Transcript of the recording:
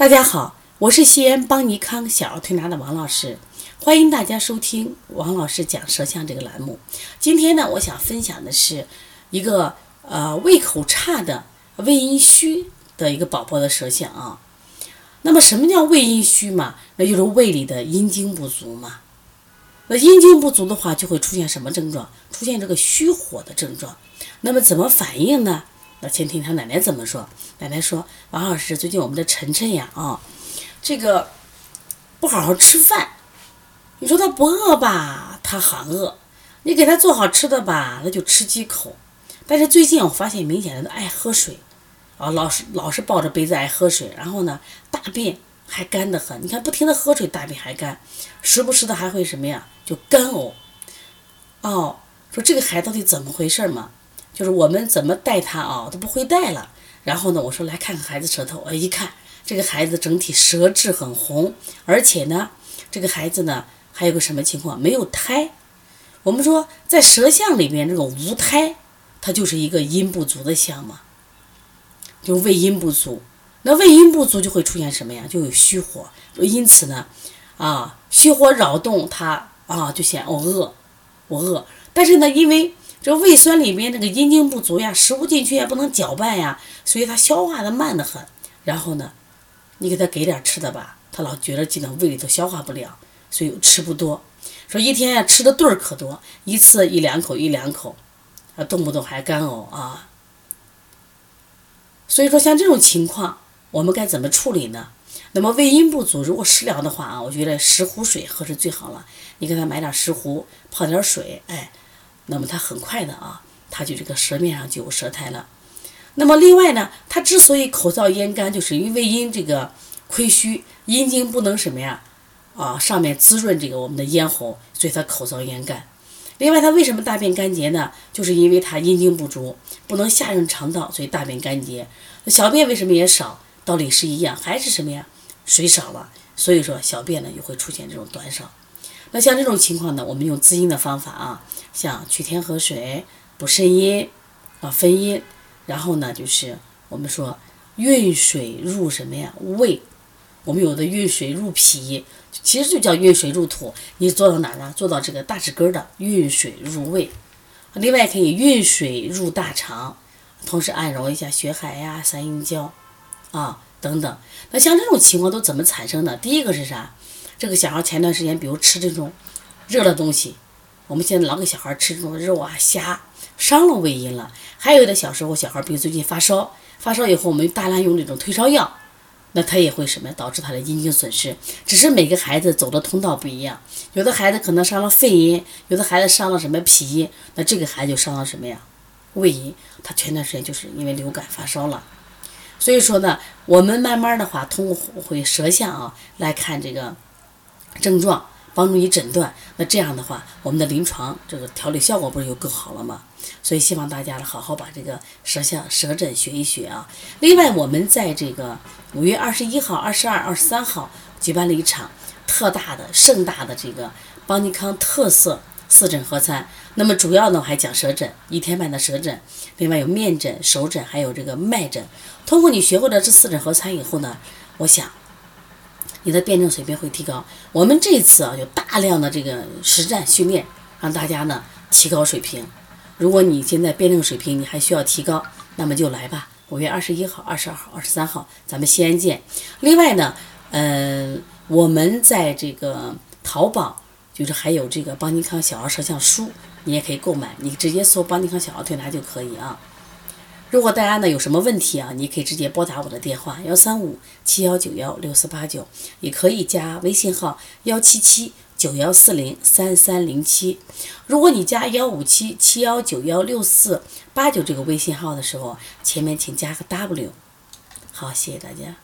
大家好，我是西安邦尼康小儿推拿的王老师，欢迎大家收听王老师讲舌象这个栏目。今天呢，我想分享的是一个呃胃口差的胃阴虚的一个宝宝的舌象啊。那么什么叫胃阴虚嘛？那就是胃里的阴精不足嘛。那阴精不足的话，就会出现什么症状？出现这个虚火的症状。那么怎么反应呢？那先听他奶奶怎么说。奶奶说：“王老师，最近我们的晨晨呀，啊，这个不好好吃饭。你说他不饿吧，他喊饿；你给他做好吃的吧，他就吃几口。但是最近我发现明显的爱喝水，啊，老是老是抱着杯子爱喝水，然后呢，大便还干得很。你看，不停的喝水，大便还干，时不时的还会什么呀，就干呕。哦，说这个孩子到底怎么回事嘛？”就是我们怎么带他啊，他不会带了。然后呢，我说来看看孩子舌头。我，一看这个孩子整体舌质很红，而且呢，这个孩子呢还有个什么情况？没有胎。我们说在舌象里面，这个无胎，它就是一个阴不足的象嘛，就胃阴不足。那胃阴不足就会出现什么呀？就有虚火。因此呢，啊，虚火扰动他啊，就显我饿，我饿。但是呢，因为这胃酸里面那个阴经不足呀，食物进去也不能搅拌呀，所以它消化的慢得很。然后呢，你给他给点吃的吧，他老觉得进到胃里头消化不了，所以吃不多。说一天呀吃的顿儿可多，一次一两口一两口，啊动不动还干呕啊。所以说像这种情况，我们该怎么处理呢？那么胃阴不足，如果食疗的话啊，我觉得石斛水喝是最好了。你给他买点石斛，泡点水，哎。那么他很快的啊，他就这个舌面上就有舌苔了。那么另外呢，他之所以口燥咽干，就是因为因这个亏虚，阴经不能什么呀啊上面滋润这个我们的咽喉，所以他口燥咽干。另外他为什么大便干结呢？就是因为他阴经不足，不能下润肠道，所以大便干结。小便为什么也少？道理是一样，还是什么呀？水少了，所以说小便呢也会出现这种短少。那像这种情况呢，我们用滋阴的方法啊，像取天河水补肾阴啊分阴，然后呢就是我们说运水入什么呀胃，我们有的运水入脾，其实就叫运水入土。你做到哪儿呢？做到这个大指根的运水入胃，另外可以运水入大肠，同时按揉一下血海呀、三阴交啊等等。那像这种情况都怎么产生的？第一个是啥？这个小孩前段时间，比如吃这种热的东西，我们现在老给小孩吃这种肉啊、虾，伤了胃阴了。还有的小时候小孩，比如最近发烧，发烧以后我们大量用这种退烧药，那他也会什么导致他的阴经损失。只是每个孩子走的通道不一样，有的孩子可能伤了肺阴，有的孩子伤了什么脾阴，那这个孩子就伤了什么呀？胃阴。他前段时间就是因为流感发烧了，所以说呢，我们慢慢的话通过会舌象啊来看这个。症状帮助你诊断，那这样的话，我们的临床这个调理效果不是就更好了吗？所以希望大家呢好好把这个舌象舌诊学一学啊。另外，我们在这个五月二十一号、二十二、二十三号举办了一场特大的、盛大的这个邦尼康特色四诊合餐。那么主要呢我还讲舌诊，一天半的舌诊，另外有面诊、手诊，还有这个脉诊。通过你学会了这四诊合餐以后呢，我想。你的辩证水平会提高。我们这次啊，有大量的这个实战训练，让大家呢提高水平。如果你现在辩证水平你还需要提高，那么就来吧。五月二十一号、二十二号、二十三号，咱们西安见。另外呢，嗯，我们在这个淘宝，就是还有这个邦尼康小儿舌象书，你也可以购买。你直接搜邦尼康小儿推拿就可以啊。如果大家呢有什么问题啊，你可以直接拨打我的电话幺三五七幺九幺六四八九，也可以加微信号幺七七九幺四零三三零七。如果你加幺五七七幺九幺六四八九这个微信号的时候，前面请加个 W。好，谢谢大家。